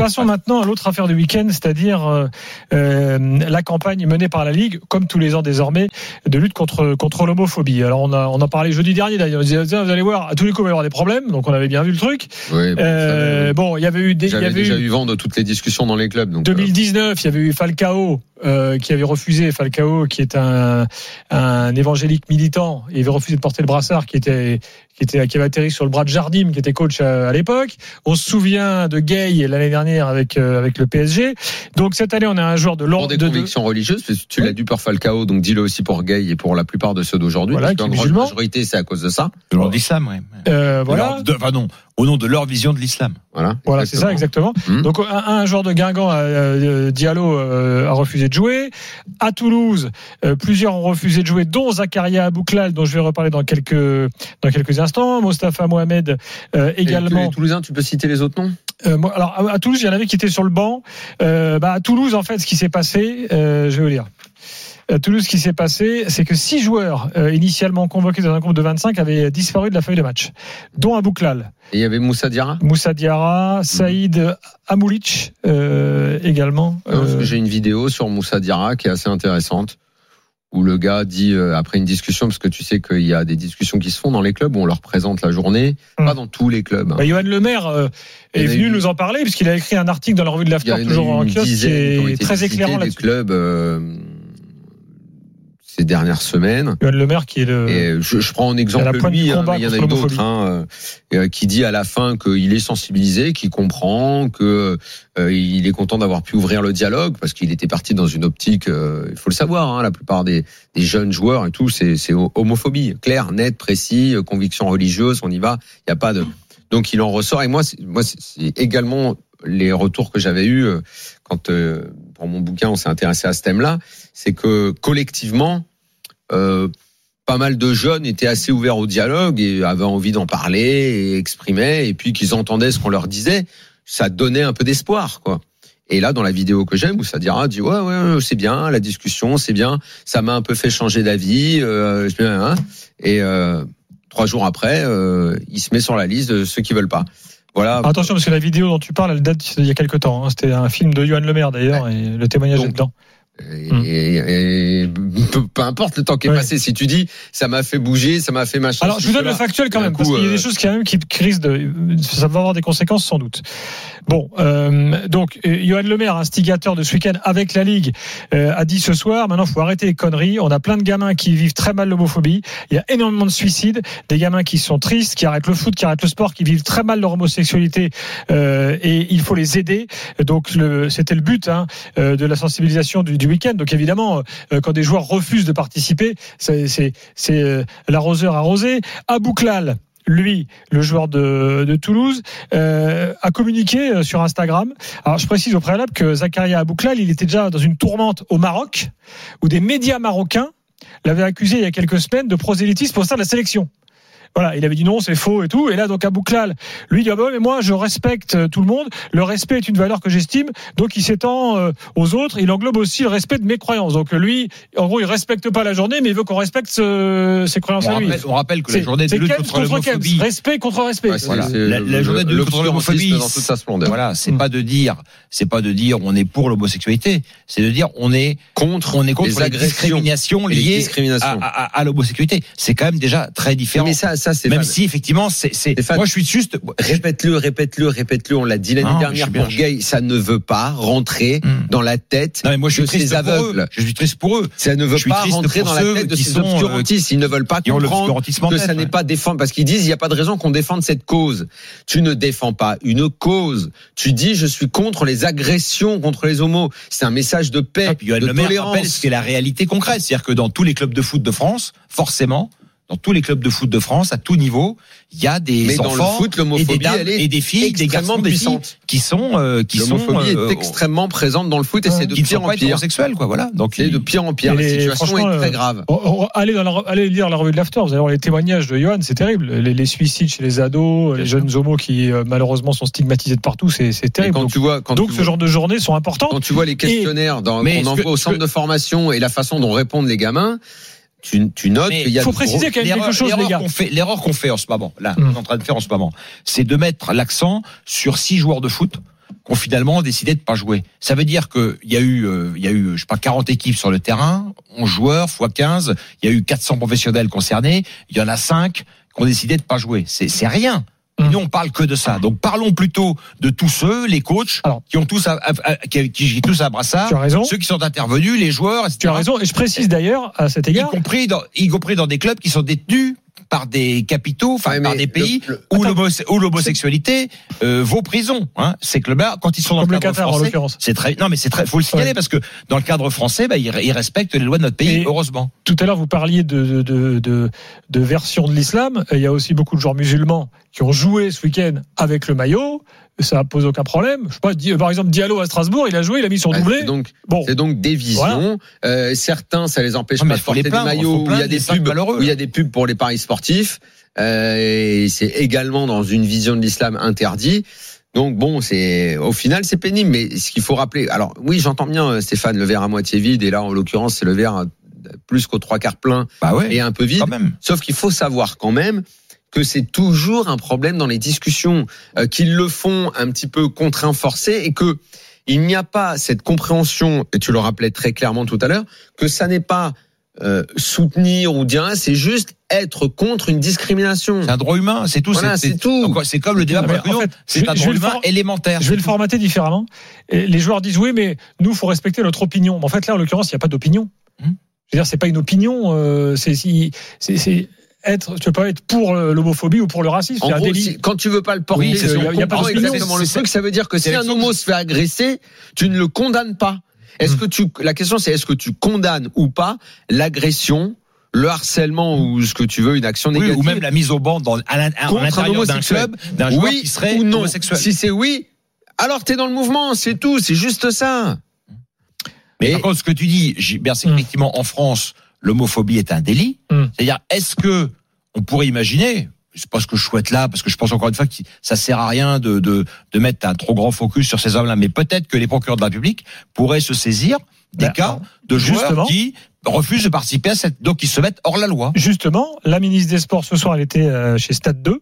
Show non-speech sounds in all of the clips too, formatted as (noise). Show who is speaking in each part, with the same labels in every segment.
Speaker 1: Passons maintenant à l'autre affaire du week-end, c'est-à-dire euh, euh, la campagne menée par la Ligue, comme tous les ans désormais, de lutte contre contre l'homophobie. Alors on a on en parlait jeudi dernier d'ailleurs. On disait vous allez voir, à tous les coups il va y avoir des problèmes, donc on avait bien vu le truc.
Speaker 2: Oui, bon,
Speaker 1: Euh,
Speaker 2: ça,
Speaker 1: bon, il y avait eu des, il y avait
Speaker 2: déjà
Speaker 1: eu
Speaker 2: eu vent de toutes les discussions dans les clubs. Donc, euh,
Speaker 1: 2019, il y avait eu Falcao euh, qui avait refusé Falcao, qui est un, un évangélique militant, il avait refusé de porter le brassard, qui était qui était qui avait atterri sur le bras de Jardim, qui était coach à, à l'époque. On se souvient de Gay l'année dernière avec euh, avec le PSG. Donc cette année, on a un joueur de
Speaker 2: pour
Speaker 1: l'ordre
Speaker 2: des
Speaker 1: de, de-
Speaker 2: convictions religieuses, parce que tu
Speaker 1: Oui.
Speaker 2: l'as dit pour Falcao, donc dis-le aussi pour Gay et pour la plupart de ceux d'aujourd'hui.
Speaker 1: Voilà,
Speaker 2: parce
Speaker 1: qui est
Speaker 2: qu'en grande
Speaker 1: musulman.
Speaker 2: majorité, c'est à cause de ça.
Speaker 3: De leur l'islam, ouais.
Speaker 1: euh, voilà.
Speaker 3: enfin non, au nom de leur vision de l'islam.
Speaker 2: Voilà,
Speaker 1: Voilà, c'est ça exactement.
Speaker 2: Hmm.
Speaker 1: Donc un, un joueur de Guingamp, euh, Diallo, euh, a refusé de jouer. À Toulouse, euh, plusieurs ont refusé de jouer, dont Zakaria Abouklal, dont je vais reparler dans quelques dans quelques instants. Mostafa Mohamed euh,
Speaker 2: Et
Speaker 1: également.
Speaker 2: les Toulousains, tu peux citer les autres noms?
Speaker 1: Euh, moi, alors à, à Toulouse, il y en avait qui étaient sur le banc. Euh, bah, à Toulouse, en fait, ce qui s'est passé, euh, je vais vous lire. À Toulouse, ce qui s'est passé, c'est que six joueurs euh, initialement convoqués dans un groupe de 25 avaient disparu de la feuille de match, dont Abouklal.
Speaker 2: Et il y avait Moussa Diarra
Speaker 1: Moussa Diarra, Saïd Amoulich euh, également. Euh,
Speaker 2: j'ai une vidéo sur Moussa Diarra qui est assez intéressante où le gars dit euh, après une discussion parce que tu sais qu'il y a des discussions qui se font dans les clubs où on leur présente la journée
Speaker 1: Mm.
Speaker 2: pas dans tous les clubs hein.
Speaker 1: bah, Johan Lemaire euh,
Speaker 2: Il y
Speaker 1: est venu
Speaker 2: eu-
Speaker 1: nous en parler puisqu'il a écrit un article dans la revue de l'After, toujours en kiosque, qui est très éclairant
Speaker 2: des
Speaker 1: là-dessus.
Speaker 2: clubs euh, ces dernières semaines
Speaker 1: Johan Lemaire qui est le...
Speaker 2: Et je, je prends
Speaker 1: la
Speaker 2: exemple lui, hein, il y en a d'autres, hein, euh, qui dit à la fin qu'il est sensibilisé, qu'il comprend, que euh, il est content d'avoir pu ouvrir le dialogue parce qu'il était parti dans une optique. euh, il faut le savoir, hein, la plupart des, des jeunes joueurs et tout, c'est homophobie, clair, net, précis, euh, conviction religieuse, on y va. Il y a pas de. Donc il en ressort. Et moi, c'est- moi, c'est également les retours que j'avais eus euh, quand euh, pour mon bouquin on s'est intéressé à ce thème-là, c'est que collectivement. Euh, pas mal de jeunes étaient assez ouverts au dialogue et avaient envie d'en parler et exprimaient et puis qu'ils entendaient ce qu'on leur disait, ça donnait un peu d'espoir quoi. Et là dans la vidéo que j'aime où ça dira dit ouais ouais c'est bien la discussion c'est bien ça m'a un peu fait changer d'avis euh, hein. et euh, trois jours après euh, il se met sur la liste de ceux qui veulent pas. Voilà.
Speaker 1: Attention parce que la vidéo dont tu parles, elle date d'il y a quelques temps. hein. C'était un film de Johan Lemaire d'ailleurs et le témoignage
Speaker 2: Donc,
Speaker 1: est dedans.
Speaker 2: Et, et- et peu, peu importe le temps qui est
Speaker 1: Ouais.
Speaker 2: passé, si tu dis ça m'a fait bouger, ça m'a fait machin.
Speaker 1: Alors, je vous donne le factuel quand même,
Speaker 2: coup,
Speaker 1: parce qu'il y a
Speaker 2: euh,
Speaker 1: des choses qui, quand même, qui, risquent de. Ça va avoir des conséquences sans doute. Bon, euh, donc, euh, Johan Lemaire, instigateur de ce week-end avec la Ligue, euh, a dit ce soir maintenant, faut arrêter les conneries. On a plein de gamins qui vivent très mal l'homophobie. Il y a énormément de suicides, des gamins qui sont tristes, qui arrêtent le foot, qui arrêtent le sport, qui vivent très mal leur homosexualité, euh, et il faut les aider. Donc, le- c'était le but hein, euh, de la sensibilisation du, du Donc, évidemment, euh, quand des joueurs refusent de participer, c'est euh, l'arroseur arrosé. Abouklal, lui, le joueur de, Toulouse, euh, a communiqué sur Instagram. Alors, je précise au préalable que Zakaria Abouklal, il était déjà dans une tourmente au Maroc, où des médias marocains l'avaient accusé il y a quelques semaines de prosélytisme au sein de la sélection. Voilà, il avait dit non, c'est faux et tout. Et là, donc, Abouklal, lui, il dit, ah bah ouais, mais moi, je respecte euh, tout le monde. Le respect est une valeur que j'estime. Donc, il s'étend euh, aux autres. Il englobe aussi le respect de mes croyances. Donc, lui, en gros, il respecte pas la journée, mais il veut qu'on respecte ce- ses croyances
Speaker 3: On
Speaker 1: à lui.
Speaker 3: rappelle, on rappelle que la journée de
Speaker 1: c'est
Speaker 3: lutte contre l'homophobie.
Speaker 1: Respect contre respect.
Speaker 2: Ouais, c'est-
Speaker 3: Voilà. La- la journée de
Speaker 2: le-
Speaker 3: lutte contre l'homophobie,
Speaker 2: dans toute sa splendeur.
Speaker 3: Voilà, c'est pas de dire, c'est pas de dire on est pour l'homosexualité, c'est de dire on est
Speaker 2: Contre,
Speaker 3: on est contre
Speaker 2: les
Speaker 3: les,
Speaker 2: agressions
Speaker 3: discriminations
Speaker 2: les
Speaker 3: liées à,
Speaker 2: discriminations.
Speaker 3: à- à- à l'homosexualité. C'est quand même déjà très différent.
Speaker 2: Mais ça, ça c'est
Speaker 3: Même si effectivement, c'est, c'est- moi je suis juste.
Speaker 2: Répète-le, répète-le, répète-le. On l'a dit l'année dernière pour Gay. Ça ne veut pas rentrer
Speaker 3: Hmm.
Speaker 2: dans la tête
Speaker 3: Non mais moi je suis
Speaker 2: de ces aveugles.
Speaker 3: eux. Je suis triste pour eux.
Speaker 2: Ça ne veut pas rentrer dans la tête de ces
Speaker 3: euh,
Speaker 2: obscurantistes. Ils ne veulent pas comprendre que ça n'est pas défendre parce qu'ils disent il n'y a pas de raison qu'on défende cette cause. Tu ne défends pas une cause. Tu dis je suis contre les agressions contre les homos. C'est un message de paix,
Speaker 3: puis Johan
Speaker 2: de
Speaker 3: Le
Speaker 2: tolérance.
Speaker 3: rappelle ce qu'est la réalité concrète, c'est-à-dire que dans tous les clubs de foot de France, forcément, dans tous les clubs de foot de France, à tout niveau, il y a des
Speaker 2: Mais dans le
Speaker 3: enfants
Speaker 2: foot,
Speaker 3: et des dames et des filles, des garçons, des filles
Speaker 2: puissante.
Speaker 3: qui sont euh, qui sont
Speaker 2: L'homophobie
Speaker 3: euh,
Speaker 2: est extrêmement présente dans le foot et c'est de pire en pire.
Speaker 3: quoi. Voilà. Donc
Speaker 2: C'est de pire en pire. La situation est très
Speaker 1: euh,
Speaker 2: grave.
Speaker 1: Oh, oh, Allez, dans la, allez lire la revue de l'After, vous allez voir les témoignages de Johan, c'est terrible. Les, les suicides chez les ados, les jeunes homos qui euh, malheureusement sont stigmatisés de partout, c'est terrible.
Speaker 2: quand
Speaker 1: Donc,
Speaker 2: tu vois, quand
Speaker 1: donc
Speaker 2: tu
Speaker 1: ce
Speaker 2: vois-
Speaker 1: genre de journées sont importantes.
Speaker 2: quand tu vois les questionnaires qu'on envoie au
Speaker 3: ce
Speaker 2: centre de formation et la façon dont répondent les gamins, tu, tu notes qu'il y a
Speaker 1: faut
Speaker 2: de
Speaker 1: préciser qu'il y a quelque chose, les
Speaker 3: l'erreur
Speaker 1: gars.
Speaker 3: qu'on fait- L'erreur qu'on fait en ce moment, là,
Speaker 1: Mm.
Speaker 3: on est en train de faire en ce moment, c'est de mettre l'accent sur six joueurs de foot qui ont finalement décidé de pas jouer. Ça veut dire qu'il y a eu, euh, il y a eu, je sais pas, 40 équipes sur le terrain, 11 joueurs fois 15, il y a eu 400 professionnels concernés, il y en a 5 qui ont décidé de pas jouer. C'est, c'est rien. Et
Speaker 1: Mm.
Speaker 3: nous, on parle que de ça. Donc, parlons plutôt de tous ceux, les coachs,
Speaker 1: Alors.
Speaker 3: qui ont tous, à, qui, qui, qui tous à brassard,
Speaker 1: Tu as raison.
Speaker 3: ceux qui sont intervenus, les joueurs, etc.
Speaker 1: Tu as raison. Et je précise d'ailleurs à cet
Speaker 3: Y
Speaker 1: égard.
Speaker 3: compris dans, y compris dans des clubs qui sont détenus par des capitaux, enfin
Speaker 2: Ouais,
Speaker 3: par des pays
Speaker 2: le- le-
Speaker 3: où l'homosexualité euh, vaut prison. Hein. Ces clubs-là, quand ils sont dans
Speaker 1: Comme
Speaker 3: le
Speaker 1: le
Speaker 3: cadre
Speaker 1: Qatar, en
Speaker 3: français,
Speaker 1: l'occurrence.
Speaker 3: c'est très non mais c'est très faut le signaler
Speaker 1: Ouais.
Speaker 3: parce que dans le cadre français, bah, ils, ils respectent les lois de notre pays,
Speaker 1: Et-
Speaker 3: heureusement.
Speaker 1: Tout à l'heure, vous parliez de, de, de, de version de l'islam. Il y a aussi beaucoup de joueurs musulmans qui ont joué ce week-end avec le maillot. Ça pose aucun problème. Je sais pas, par exemple, Diallo à Strasbourg, il a joué, il a mis son
Speaker 2: Ouais,
Speaker 1: doublé.
Speaker 2: c'est donc,
Speaker 1: Bon,
Speaker 2: c'est donc des visions. Euh, certains, ça les empêche pas de porter des maillots il y a des pubs,
Speaker 3: malheureux.
Speaker 2: où il y a des pubs pour les paris sportifs. Euh, et c'est également dans une vision de l'islam interdit. Donc bon, c'est au final c'est pénible, mais ce qu'il faut rappeler. Alors oui, j'entends bien euh, Stéphane, le verre à moitié vide, et là en l'occurrence c'est le verre plus qu'aux trois quarts plein
Speaker 3: Bah ouais,
Speaker 2: et un peu vide.
Speaker 3: quand même.
Speaker 2: Sauf qu'il faut savoir quand même que c'est toujours un problème dans les discussions, euh, qu'ils le font un petit peu contraint forcé et que il n'y a pas cette compréhension, et tu le rappelais très clairement tout à l'heure, que ça n'est pas euh, soutenir ou dire, c'est juste être contre une discrimination.
Speaker 3: C'est un droit humain, c'est tout.
Speaker 2: Voilà, c'est tout.
Speaker 3: C'est comme le débat
Speaker 1: en fait,
Speaker 3: c'est un
Speaker 1: je
Speaker 3: droit humain élémentaire.
Speaker 1: je vais le formater différemment. Et les joueurs disent oui, mais nous, faut respecter notre opinion. Mais en fait, là, en l'occurrence, il n'y a pas d'opinion.
Speaker 3: Hmm.
Speaker 1: Je veux dire, c'est pas une opinion. euh, c'est si, c'est, c'est être. Tu peux pas être pour l'homophobie ou pour le racisme.
Speaker 2: En
Speaker 1: C'est un
Speaker 2: gros,
Speaker 1: délit.
Speaker 2: si- quand tu veux pas le porter,
Speaker 3: Oui, c'est
Speaker 1: Il y a pas d'opinion.
Speaker 2: exactement le truc, ça veut dire que si un homo se fait agresser, tu ne le condamnes pas. Est-ce
Speaker 1: Mm.
Speaker 2: que tu, la question c'est est-ce que tu condamnes ou pas l'agression, le harcèlement ou ce que tu veux, une action
Speaker 3: Oui,
Speaker 2: négative
Speaker 3: ou même la mise au banc dans, à l'intérieur d'un
Speaker 2: homosexuel.
Speaker 3: club d'un joueur
Speaker 2: oui
Speaker 3: qui serait
Speaker 2: ou non.
Speaker 3: homosexuel.
Speaker 2: Si c'est oui, alors t'es dans le mouvement, c'est tout, c'est juste ça.
Speaker 3: Mais
Speaker 2: Et-
Speaker 3: par contre, ce que tu dis, Gilbert, c'est
Speaker 1: Mm.
Speaker 3: qu'effectivement, en France, l'homophobie est un délit.
Speaker 1: Mm.
Speaker 3: C'est-à-dire, est-ce que on pourrait imaginer, c'est pas ce que je souhaite là, parce que je pense encore une fois que ça sert à rien de, de, de mettre un trop grand focus sur ces hommes-là, mais peut-être que les procureurs de la République pourraient se saisir des
Speaker 1: Ben,
Speaker 3: cas de joueurs qui refusent de participer à cette, donc ils se mettent hors la loi.
Speaker 1: Justement, la ministre des Sports ce soir, elle était euh, chez Stade 2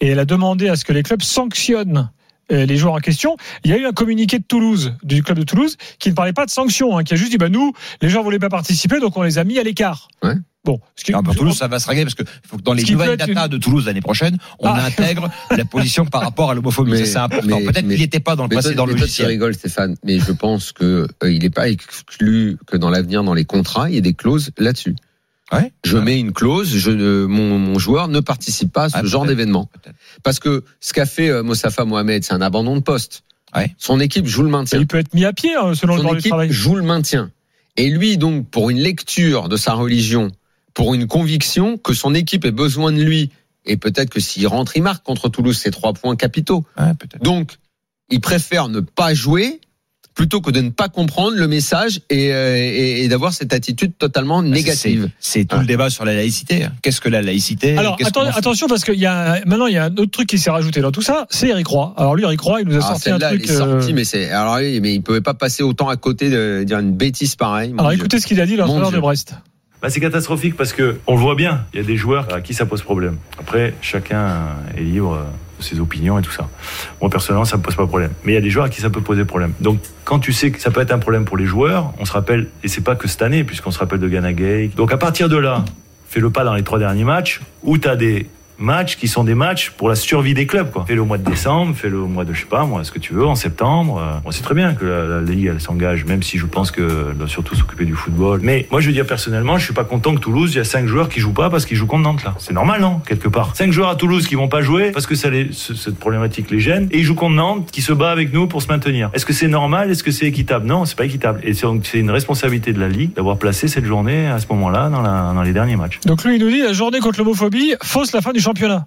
Speaker 1: et elle a demandé à ce que les clubs sanctionnent les joueurs en question. Il y a eu un communiqué de Toulouse, du club de Toulouse, qui ne parlait pas de sanctions, hein, qui a juste dit bah nous, les gens voulaient pas participer, donc on les a mis à l'écart.
Speaker 2: Ouais.
Speaker 1: Bon, ce qui,
Speaker 3: Alors, pour Toulouse, ça va se régler parce que faut que dans les nouvelles
Speaker 1: être une-
Speaker 3: de Toulouse l'année prochaine, on
Speaker 1: Ah.
Speaker 3: intègre (laughs) la position par rapport à l'homophobie. C'est important. Peut-être qu'il n'était pas dans le
Speaker 2: Mais toi,
Speaker 3: précédent
Speaker 2: mais toi, tu
Speaker 3: logiciel.
Speaker 2: rigoles, Stéphane, mais je pense que euh, il n'est pas exclu que dans l'avenir, dans les contrats, il y ait des clauses là-dessus.
Speaker 3: Ouais.
Speaker 2: Je mets une clause, je mon, mon joueur ne participe pas à ce
Speaker 3: Ah,
Speaker 2: genre d'événement. Parce que ce qu'a fait euh, Mostafa Mohamed, c'est un abandon de poste.
Speaker 3: Ouais.
Speaker 2: Son équipe joue le maintien.
Speaker 1: il peut être mis à pied hein, selon le
Speaker 2: Son
Speaker 1: droit du
Speaker 2: équipe
Speaker 1: travail.
Speaker 2: joue le maintien. Et lui, donc, pour une lecture de sa religion, pour une conviction que son équipe ait besoin de lui, et peut-être que s'il rentre, il marque contre Toulouse, c'est trois points capitaux. Donc, il préfère ne pas jouer plutôt que de ne pas comprendre le message et, euh, et, et d'avoir cette attitude totalement négative.
Speaker 3: C'est tout
Speaker 2: Ah.
Speaker 3: le débat sur la laïcité. hein. Qu'est-ce que la laïcité
Speaker 1: Alors attention parce qu'il y a maintenant il y a un autre truc qui s'est rajouté dans tout ça, c'est Eric Roy. Alors lui Eric Roy, il nous a
Speaker 2: Alors
Speaker 1: sorti un truc.
Speaker 2: est
Speaker 1: euh,
Speaker 2: sortie, mais c'est alors oui, mais il pouvait pas passer autant à côté de dire une bêtise pareille.
Speaker 1: Alors
Speaker 2: Dieu.
Speaker 1: écoutez ce qu'il a dit l'entraîneur de Brest.
Speaker 4: Bah, c'est catastrophique parce que on le voit bien, il y a des joueurs à qui ça pose problème. Après, chacun est libre de ses opinions et tout ça. Moi personnellement, ça me pose pas de problème. Mais il y a des joueurs à qui ça peut poser problème. Donc quand tu sais que ça peut être un problème pour les joueurs, on se rappelle et c'est pas que cette année puisqu'on se rappelle de Ghana Gay. Donc à partir de là, fais le pas dans les trois derniers matchs où tu as des matchs qui sont des matchs pour la survie des clubs. Fais-le mois de décembre, fais-le mois de, je sais pas, moi, ce que tu veux, en septembre. Euh, On sait très bien que la, Ligue, elle s'engage, même si je pense qu'elle doit surtout s'occuper du football. Mais moi, je veux dire personnellement, je suis pas content que Toulouse, il y a cinq joueurs qui jouent pas parce qu'ils jouent contre Nantes, là. C'est normal, non Quelque part. Cinq joueurs à Toulouse qui vont pas jouer parce que ça les, ce- cette problématique les gêne et ils jouent contre Nantes qui se bat avec nous pour se maintenir. Est-ce que c'est normal? Est-ce que c'est équitable? Non, c'est pas équitable. Et c'est une responsabilité de la Ligue d'avoir placé cette journée à ce moment-là dans, dans les derniers matchs.
Speaker 1: Donc lui, il nous dit la journée contre l'homophobie fausse la fin du championnat.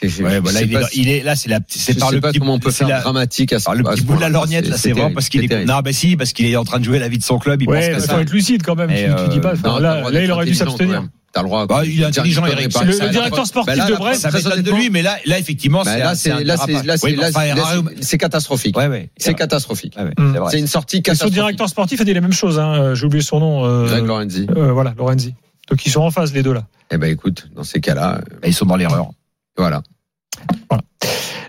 Speaker 3: Ouais, bah là,
Speaker 2: sais
Speaker 3: il,
Speaker 2: pas
Speaker 3: est,
Speaker 2: si-
Speaker 3: il est là, c'est la, c'est
Speaker 2: je
Speaker 3: par le
Speaker 2: pas
Speaker 3: petit,
Speaker 2: comment on peut
Speaker 3: c'est
Speaker 2: faire
Speaker 3: la-
Speaker 2: dramatique à ce
Speaker 3: par le
Speaker 2: à
Speaker 3: petit
Speaker 2: ce
Speaker 3: bout de la lorgnette, là, c'est vraiment parce qu'il est,
Speaker 2: terrible.
Speaker 3: non, bah si, parce qu'il est en train de jouer la vie de son club, il
Speaker 1: Ouais,
Speaker 3: pense
Speaker 1: faut
Speaker 3: ça.
Speaker 1: être lucide quand même. Tu, tu dis pas.
Speaker 3: euh,
Speaker 2: Non,
Speaker 1: là, il aurait dû s'abstenir.
Speaker 2: T'as le droit.
Speaker 3: Bah, il est intelligent, Eric.
Speaker 1: le- le
Speaker 2: ça-
Speaker 1: directeur sportif
Speaker 2: Bah là,
Speaker 1: de Brest.
Speaker 3: Ça m'étonne de lui, mais là, là, effectivement,
Speaker 2: bah
Speaker 3: c'est
Speaker 2: là, c'est là, c'est catastrophique.
Speaker 3: Ouais, ouais.
Speaker 2: C'est catastrophique.
Speaker 3: Ouais, ouais, c'est
Speaker 2: une sortie
Speaker 1: Et son
Speaker 2: catastrophique.
Speaker 1: directeur sportif a dit la même chose. Hein. J'ai oublié son nom. euh,
Speaker 2: Greg Lorenzi.
Speaker 1: euh, voilà, Lorenzi. Donc ils sont en phase les deux là.
Speaker 2: Eh ben écoute, dans ces cas-là, euh,
Speaker 3: Ils sont dans l'erreur.
Speaker 2: voilà.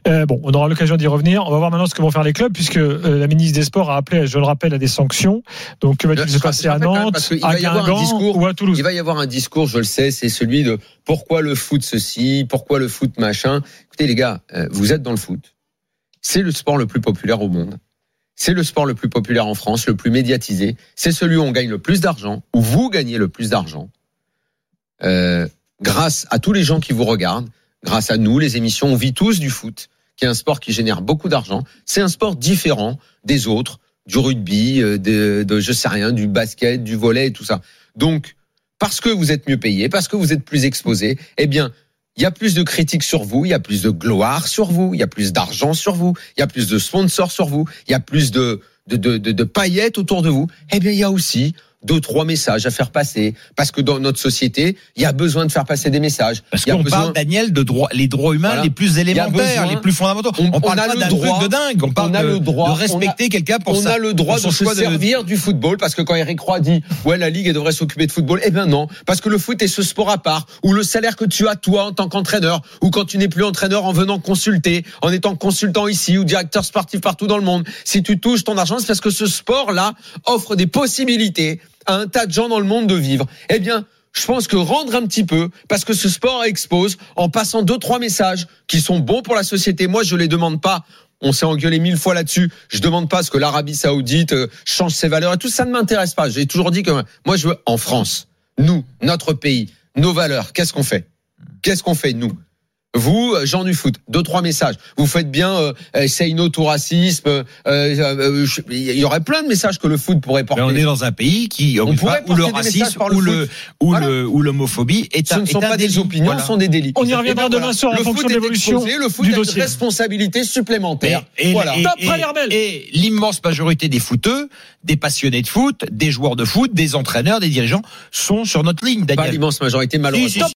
Speaker 1: Euh, bon, on aura l'occasion d'y revenir. On va voir maintenant ce que vont faire les clubs, puisque euh, la ministre des Sports a appelé, je le rappelle, à des sanctions. Donc, que va-t-il se passer à Nantes, à Guingamp
Speaker 2: discours-
Speaker 1: ou à Toulouse?
Speaker 2: Il va y avoir un discours, je le sais, c'est celui de pourquoi le foot ceci, pourquoi le foot machin? Écoutez les gars, euh, vous êtes dans le foot. C'est le sport le plus populaire au monde. C'est le sport le plus populaire en France, le plus médiatisé. C'est celui où on gagne le plus d'argent, où vous gagnez le plus d'argent. Euh, grâce à tous les gens qui vous regardent, grâce à nous, les émissions, on vit tous du foot, qui est un sport qui génère beaucoup d'argent. C'est un sport différent des autres, du rugby, euh, de, de je sais rien, du basket, du volet et tout ça. Donc, parce que vous êtes mieux payé, parce que vous êtes plus exposé, eh bien, il y a plus de critiques sur vous, il y a plus de gloire sur vous, il y a plus d'argent sur vous, il y a plus de sponsors sur vous, il y a plus de, de, de, de, de paillettes autour de vous. Eh bien, il y a aussi deux, trois messages à faire passer. Parce que dans notre société, il y a besoin de faire passer des messages.
Speaker 3: Parce qu'on
Speaker 2: besoin-
Speaker 3: parle, Daniel, de droits, les droits humains
Speaker 2: Voilà.
Speaker 3: les plus élémentaires, les plus fondamentaux.
Speaker 2: On-
Speaker 3: On,
Speaker 2: on
Speaker 3: parle
Speaker 2: a
Speaker 3: pas
Speaker 2: le droit-
Speaker 3: de dingue. On parle
Speaker 2: on a
Speaker 3: de,
Speaker 2: le droit-
Speaker 3: de respecter quelqu'un pour
Speaker 2: on
Speaker 3: ça.
Speaker 2: a le droit de se
Speaker 3: de-
Speaker 2: servir du football parce que quand Eric Roy dit ouais la ligue elle devrait s'occuper de football eh bien non parce que le foot est ce sport à part où le salaire que tu as toi en tant qu'entraîneur ou quand tu n'es plus entraîneur en venant consulter en étant consultant ici ou directeur sportif partout dans le monde si tu touches ton argent c'est parce que ce sport là offre des possibilités à un tas de gens dans le monde de vivre eh bien je pense que rendre un petit peu, parce que ce sport expose, en passant deux, trois messages qui sont bons pour la société. Moi, je les demande pas. On s'est engueulé mille fois là-dessus. Je demande pas ce que l'Arabie Saoudite euh, change ses valeurs et tout. Ça ne m'intéresse pas. J'ai toujours dit que moi, je veux en France, nous, notre pays, nos valeurs. Qu'est-ce qu'on fait? Qu'est-ce qu'on fait nous? Vous, euh, gens du foot, deux trois messages. Vous faites bien, euh, euh, say no to racisme. euh, euh, je- Il y aurait plein de messages que le foot pourrait porter.
Speaker 3: Mais on est dans un pays qui,
Speaker 2: On pourrait
Speaker 3: où le racisme, ou le, ou
Speaker 2: Voilà.
Speaker 3: le, ou l'homophobie est
Speaker 2: Ce
Speaker 3: un,
Speaker 2: ne sont pas des opinions,
Speaker 3: Voilà.
Speaker 2: ce sont des délits.
Speaker 1: On y reviendra demain soir en
Speaker 2: le
Speaker 1: fonction
Speaker 2: foot
Speaker 1: de l'évolution
Speaker 2: Le foot
Speaker 1: du
Speaker 2: a une responsabilité supplémentaire.
Speaker 3: Et, et-
Speaker 2: voilà.
Speaker 3: et- l'immense majorité des footeux, des passionnés de foot, des joueurs de foot, des entraîneurs, des dirigeants sont sur notre ligne,
Speaker 2: Pas
Speaker 3: Daniel.
Speaker 2: l'immense majorité, malheureusement.
Speaker 3: Si, si,